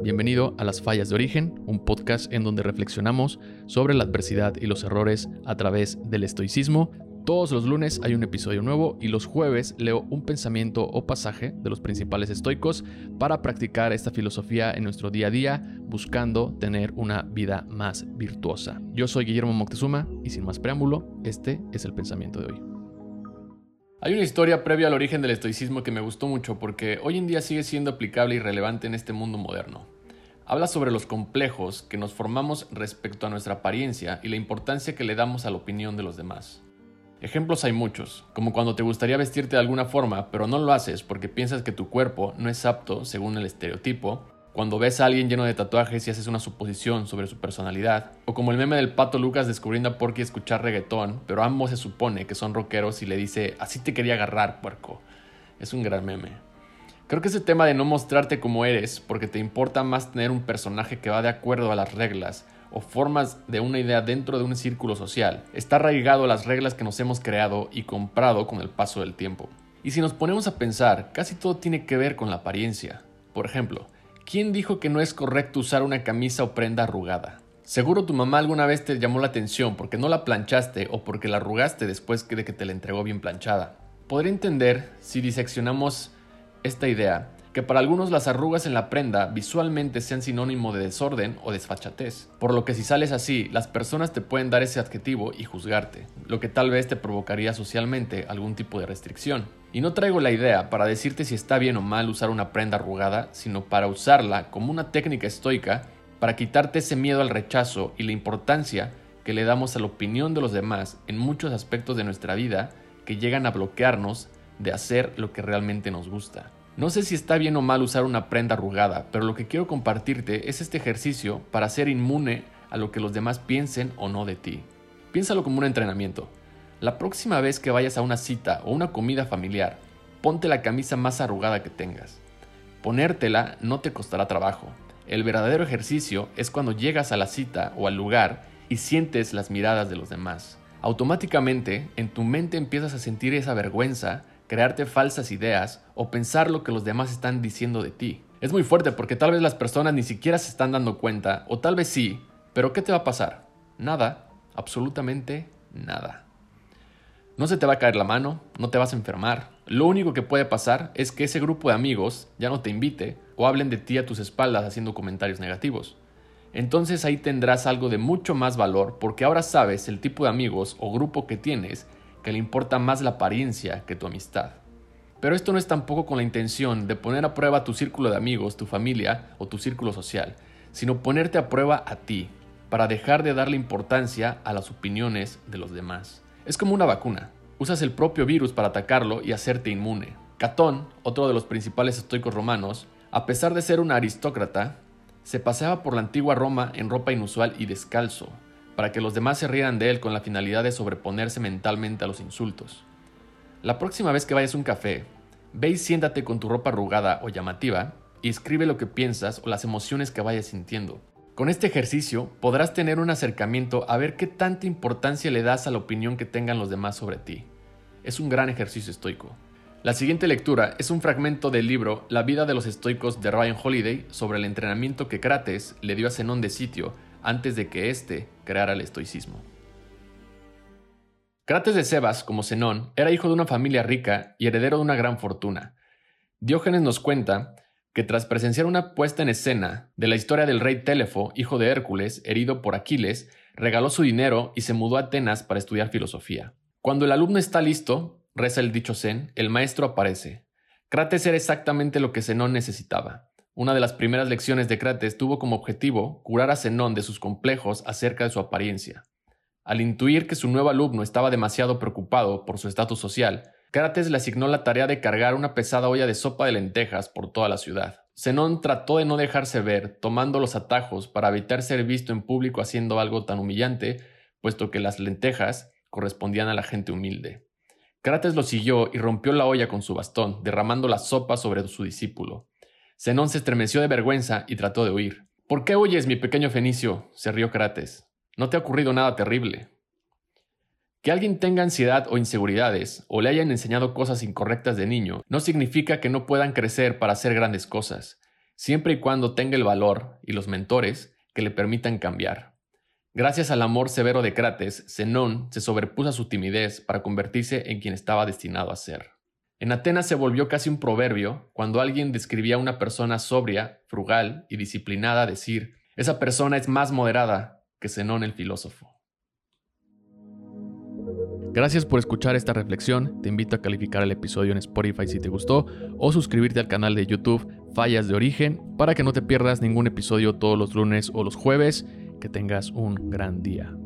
Bienvenido a Las Fallas de Origen, un podcast en donde reflexionamos sobre la adversidad y los errores a través del estoicismo. Todos los lunes hay un episodio nuevo y los jueves leo un pensamiento o pasaje de los principales estoicos para practicar esta filosofía en nuestro día a día, buscando tener una vida más virtuosa. Yo soy Guillermo Moctezuma y sin más preámbulo, este es el pensamiento de hoy. Hay una historia previa al origen del estoicismo que me gustó mucho porque hoy en día sigue siendo aplicable y relevante en este mundo moderno. Habla sobre los complejos que nos formamos respecto a nuestra apariencia y la importancia que le damos a la opinión de los demás. Ejemplos hay muchos, como cuando te gustaría vestirte de alguna forma pero no lo haces porque piensas que tu cuerpo no es apto según el estereotipo, cuando ves a alguien lleno de tatuajes y haces una suposición sobre su personalidad, o como el meme del pato Lucas descubriendo a Porky escuchar reggaetón, pero ambos se supone que son rockeros y le dice, así te quería agarrar, puerco. Es un gran meme. Creo que ese tema de no mostrarte como eres, porque te importa más tener un personaje que va de acuerdo a las reglas, o formas de una idea dentro de un círculo social, está arraigado a las reglas que nos hemos creado y comprado con el paso del tiempo. Y si nos ponemos a pensar, casi todo tiene que ver con la apariencia. Por ejemplo, ¿Quién dijo que no es correcto usar una camisa o prenda arrugada? Seguro tu mamá alguna vez te llamó la atención porque no la planchaste o porque la arrugaste después de que te la entregó bien planchada. Podría entender, si diseccionamos esta idea, que para algunos las arrugas en la prenda visualmente sean sinónimo de desorden o desfachatez, por lo que si sales así, las personas te pueden dar ese adjetivo y juzgarte, lo que tal vez te provocaría socialmente algún tipo de restricción. Y no traigo la idea para decirte si está bien o mal usar una prenda arrugada, sino para usarla como una técnica estoica para quitarte ese miedo al rechazo y la importancia que le damos a la opinión de los demás en muchos aspectos de nuestra vida que llegan a bloquearnos de hacer lo que realmente nos gusta. No sé si está bien o mal usar una prenda arrugada, pero lo que quiero compartirte es este ejercicio para ser inmune a lo que los demás piensen o no de ti. Piénsalo como un entrenamiento. La próxima vez que vayas a una cita o una comida familiar, ponte la camisa más arrugada que tengas. Ponértela no te costará trabajo. El verdadero ejercicio es cuando llegas a la cita o al lugar y sientes las miradas de los demás. Automáticamente en tu mente empiezas a sentir esa vergüenza crearte falsas ideas o pensar lo que los demás están diciendo de ti. Es muy fuerte porque tal vez las personas ni siquiera se están dando cuenta, o tal vez sí, pero ¿qué te va a pasar? Nada, absolutamente nada. No se te va a caer la mano, no te vas a enfermar. Lo único que puede pasar es que ese grupo de amigos ya no te invite o hablen de ti a tus espaldas haciendo comentarios negativos. Entonces ahí tendrás algo de mucho más valor porque ahora sabes el tipo de amigos o grupo que tienes que le importa más la apariencia que tu amistad. Pero esto no es tampoco con la intención de poner a prueba tu círculo de amigos, tu familia o tu círculo social, sino ponerte a prueba a ti, para dejar de darle importancia a las opiniones de los demás. Es como una vacuna. Usas el propio virus para atacarlo y hacerte inmune. Catón, otro de los principales estoicos romanos, a pesar de ser un aristócrata, se paseaba por la antigua Roma en ropa inusual y descalzo, para que los demás se rieran de él con la finalidad de sobreponerse mentalmente a los insultos. La próxima vez que vayas a un café, ve y siéntate con tu ropa arrugada o llamativa y escribe lo que piensas o las emociones que vayas sintiendo. Con este ejercicio podrás tener un acercamiento a ver qué tanta importancia le das a la opinión que tengan los demás sobre ti. Es un gran ejercicio estoico. La siguiente lectura es un fragmento del libro La vida de los estoicos de Ryan Holiday sobre el entrenamiento que Crates le dio a Zenón de Sitio antes de que éste creara el estoicismo. Crates de Sebas, como Zenón, era hijo de una familia rica y heredero de una gran fortuna. Diógenes nos cuenta que tras presenciar una puesta en escena de la historia del rey Telefo, hijo de Hércules, herido por Aquiles, regaló su dinero y se mudó a Atenas para estudiar filosofía. Cuando el alumno está listo, reza el dicho Zen, el maestro aparece. Crates era exactamente lo que Zenón necesitaba. Una de las primeras lecciones de Crates tuvo como objetivo curar a Zenón de sus complejos acerca de su apariencia. Al intuir que su nuevo alumno estaba demasiado preocupado por su estatus social, Crates le asignó la tarea de cargar una pesada olla de sopa de lentejas por toda la ciudad. Zenón trató de no dejarse ver, tomando los atajos para evitar ser visto en público haciendo algo tan humillante, puesto que las lentejas correspondían a la gente humilde. Crates lo siguió y rompió la olla con su bastón, derramando la sopa sobre su discípulo. Zenón se estremeció de vergüenza y trató de huir. ¿Por qué huyes, mi pequeño Fenicio? se rió Crates. No te ha ocurrido nada terrible. Que alguien tenga ansiedad o inseguridades, o le hayan enseñado cosas incorrectas de niño, no significa que no puedan crecer para hacer grandes cosas. siempre y cuando tenga el valor y los mentores que le permitan cambiar. Gracias al amor severo de Crates, Zenón se sobrepuso a su timidez para convertirse en quien estaba destinado a ser. En Atenas se volvió casi un proverbio cuando alguien describía a una persona sobria, frugal y disciplinada decir, esa persona es más moderada que Zenón el filósofo. Gracias por escuchar esta reflexión. Te invito a calificar el episodio en Spotify si te gustó o suscribirte al canal de YouTube Fallas de Origen para que no te pierdas ningún episodio todos los lunes o los jueves. Que tengas un gran día.